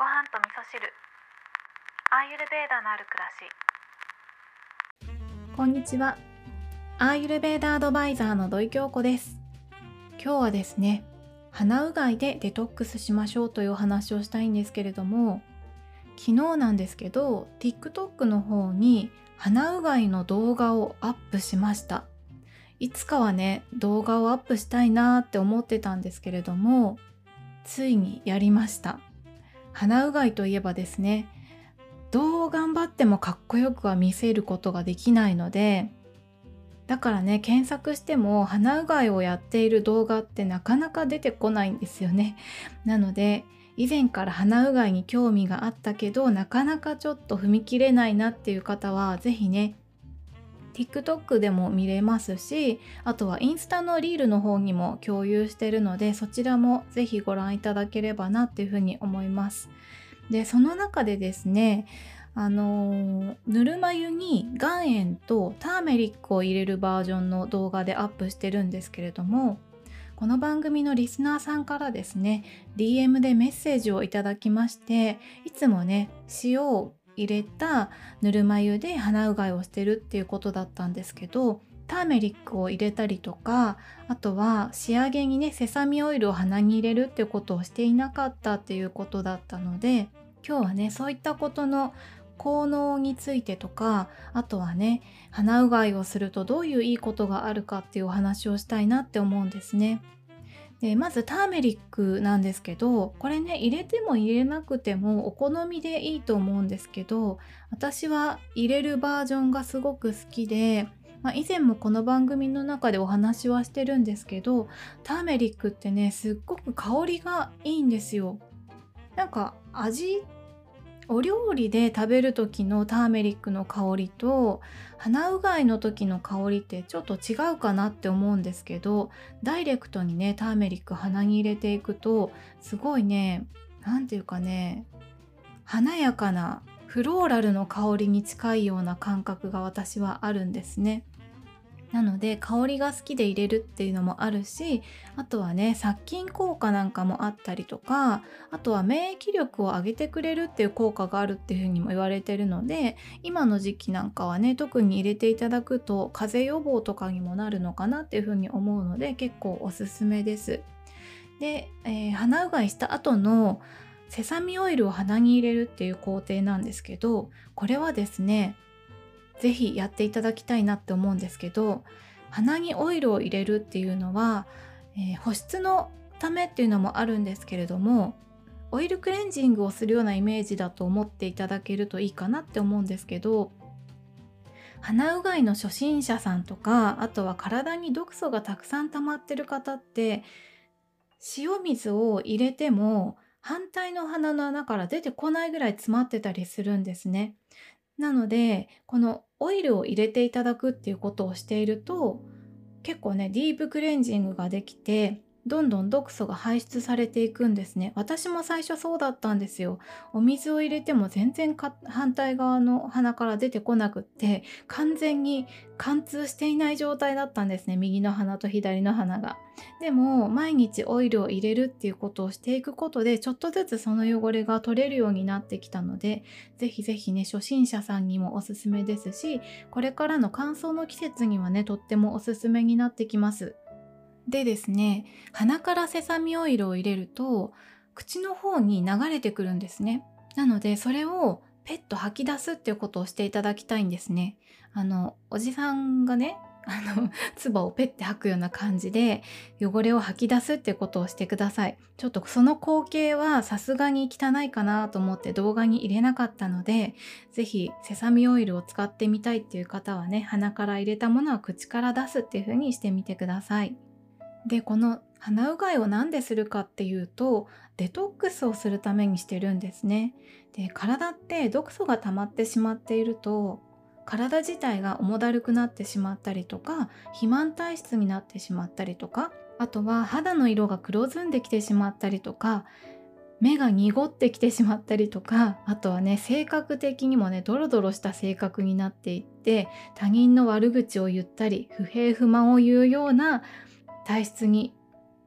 ご飯と味噌汁アーユルベーダのある暮らしこんにちは。アーユルベーダアドバイザーの土井京子です。今日はですね、鼻うがいでデトックスしましょうというお話をしたいんですけれども、昨日なんですけど、TikTok の方に鼻うがいの動画をアップしました。いつかはね、動画をアップしたいなーって思ってたんですけれども、ついにやりました。鼻うがいといえばですね、どう頑張ってもかっこよくは見せることができないのでだからね検索しても鼻うがいをやっている動画ってなかなか出てこないんですよね。なので以前から鼻うがいに興味があったけどなかなかちょっと踏み切れないなっていう方は是非ね TikTok でも見れますしあとはインスタのリールの方にも共有してるのでそちらも是非ご覧いただければなっていうふうに思います。でその中でですねあのぬるま湯に岩塩とターメリックを入れるバージョンの動画でアップしてるんですけれどもこの番組のリスナーさんからですね DM でメッセージをいただきましていつもね塩を入れたぬるま湯で鼻うがいをしてるっていうことだったんですけどターメリックを入れたりとかあとは仕上げにねセサミオイルを鼻に入れるっていうことをしていなかったっていうことだったので今日はねそういったことの効能についてとかあとはね鼻うがいをするとどういういいことがあるかっていうお話をしたいなって思うんですね。でまずターメリックなんですけどこれね入れても入れなくてもお好みでいいと思うんですけど私は入れるバージョンがすごく好きで、まあ、以前もこの番組の中でお話はしてるんですけどターメリックってねすっごく香りがいいんですよ。なんか味お料理で食べる時のターメリックの香りと鼻うがいの時の香りってちょっと違うかなって思うんですけどダイレクトにねターメリック鼻に入れていくとすごいね何て言うかね華やかなフローラルの香りに近いような感覚が私はあるんですね。なので香りが好きで入れるっていうのもあるしあとはね殺菌効果なんかもあったりとかあとは免疫力を上げてくれるっていう効果があるっていうふうにも言われてるので今の時期なんかはね特に入れていただくと風邪予防とかにもなるのかなっていうふうに思うので結構おすすめです。で、えー、鼻うがいした後のセサミオイルを鼻に入れるっていう工程なんですけどこれはですね是非やっていただきたいなって思うんですけど鼻にオイルを入れるっていうのは、えー、保湿のためっていうのもあるんですけれどもオイルクレンジングをするようなイメージだと思っていただけるといいかなって思うんですけど鼻うがいの初心者さんとかあとは体に毒素がたくさん溜まってる方って塩水を入れても反対の鼻の穴から出てこないぐらい詰まってたりするんですね。なのでこのオイルを入れていただくっていうことをしていると結構ねディープクレンジングができてどんどん毒素が排出されていくんですね。私も最初そうだったんですよ。お水を入れても全然反対側の鼻から出てこなくって完全に貫通していない状態だったんですね。右の鼻と左の鼻が。でも毎日オイルを入れるっていうことをしていくことでちょっとずつその汚れが取れるようになってきたのでぜひぜひね初心者さんにもおすすめですしこれからの乾燥の季節にはねとってもおすすめになってきます。でですね鼻からセサミオイルを入れると口の方に流れてくるんですね。なのでそれをペット吐き出すっていうことをしていただきたいんですね。あのおじさんがねあの唾をペッて吐くような感じで汚れを吐き出すってことをしてください。ちょっとその光景はさすがに汚いかなと思って動画に入れなかったので是非セサミオイルを使ってみたいっていう方はね鼻から入れたものは口から出すっていう風にしてみてください。でこの鼻うがいを何でするかっていうとデトックスをするためにしてるんですね。で体って毒素が溜まってしまっていると体自体が重だるくなってしまったりとか肥満体質になってしまったりとかあとは肌の色が黒ずんできてしまったりとか目が濁ってきてしまったりとかあとはね性格的にもねドロドロした性格になっていって他人の悪口を言ったり不平不満を言うような体質に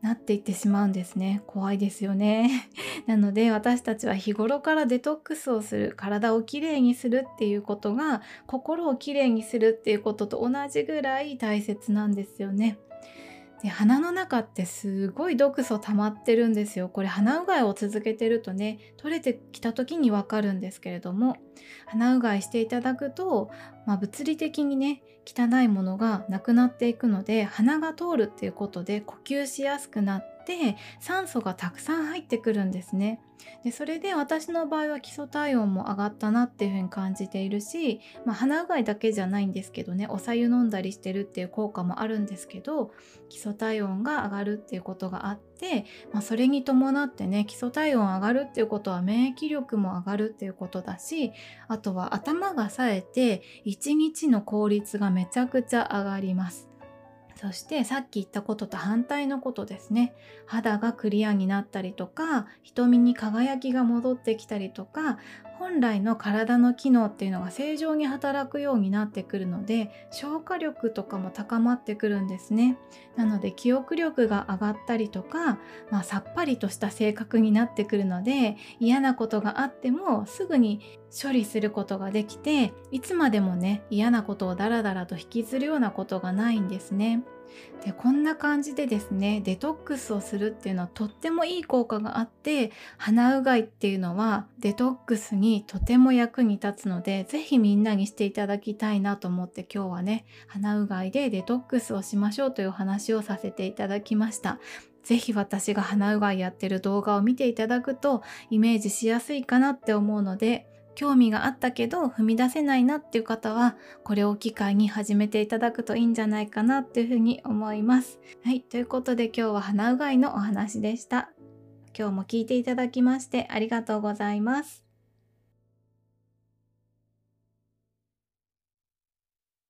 なっていってしまうんですね。怖いですよね。なので私たちは日頃からデトックスをする。体をきれいにするっていうことが心をきれいにするっていうことと同じぐらい大切なんですよね。で鼻の中ってすごい毒素溜まってるんですよ。これ鼻うがいを続けてるとね取れてきた時にわかるんですけれども。鼻うがいしていただくと、まあ、物理的にね汚いものがなくなっていくので鼻が通るっていうことで呼吸しやすくなって酸素がたくさん入ってくるんですねでそれで私の場合は基礎体温も上がったなっていう風に感じているし、まあ、鼻うがいだけじゃないんですけどねお茶湯飲んだりしてるっていう効果もあるんですけど基礎体温が上がるっていうことがあって、まあ、それに伴ってね基礎体温上がるっていうことは免疫力も上がるっていうことだしあとは頭が冴えて一日の効率がめちゃくちゃ上がります。そしてさっき言ったことと反対のことですね。肌がクリアになったりとか瞳に輝きが戻ってきたりとか本来の体の機能っていうのが正常に働くようになってくるので消化力とかも高まってくるんですね。なので記憶力が上がったりとか、まあ、さっぱりとした性格になってくるので嫌なことがあってもすぐに処理することができていつまでもね嫌なことをダラダラと引きずるようなことがないんですね。でこんな感じでですねデトックスをするっていうのはとってもいい効果があって鼻うがいっていうのはデトックスにとても役に立つので是非みんなにしていただきたいなと思って今日はね鼻うがいでデトックスをしましょうという話をさせていただきました。ぜひ私が鼻うがいやってる動画を見ていただくとイメージしやすいかなって思うので興味があったけど踏み出せないなっていう方はこれを機会に始めていただくといいんじゃないかなっていうふうに思います。はい、ということで今日は鼻うがいのお話でした。今日も聞いていただきましてありがとうございます。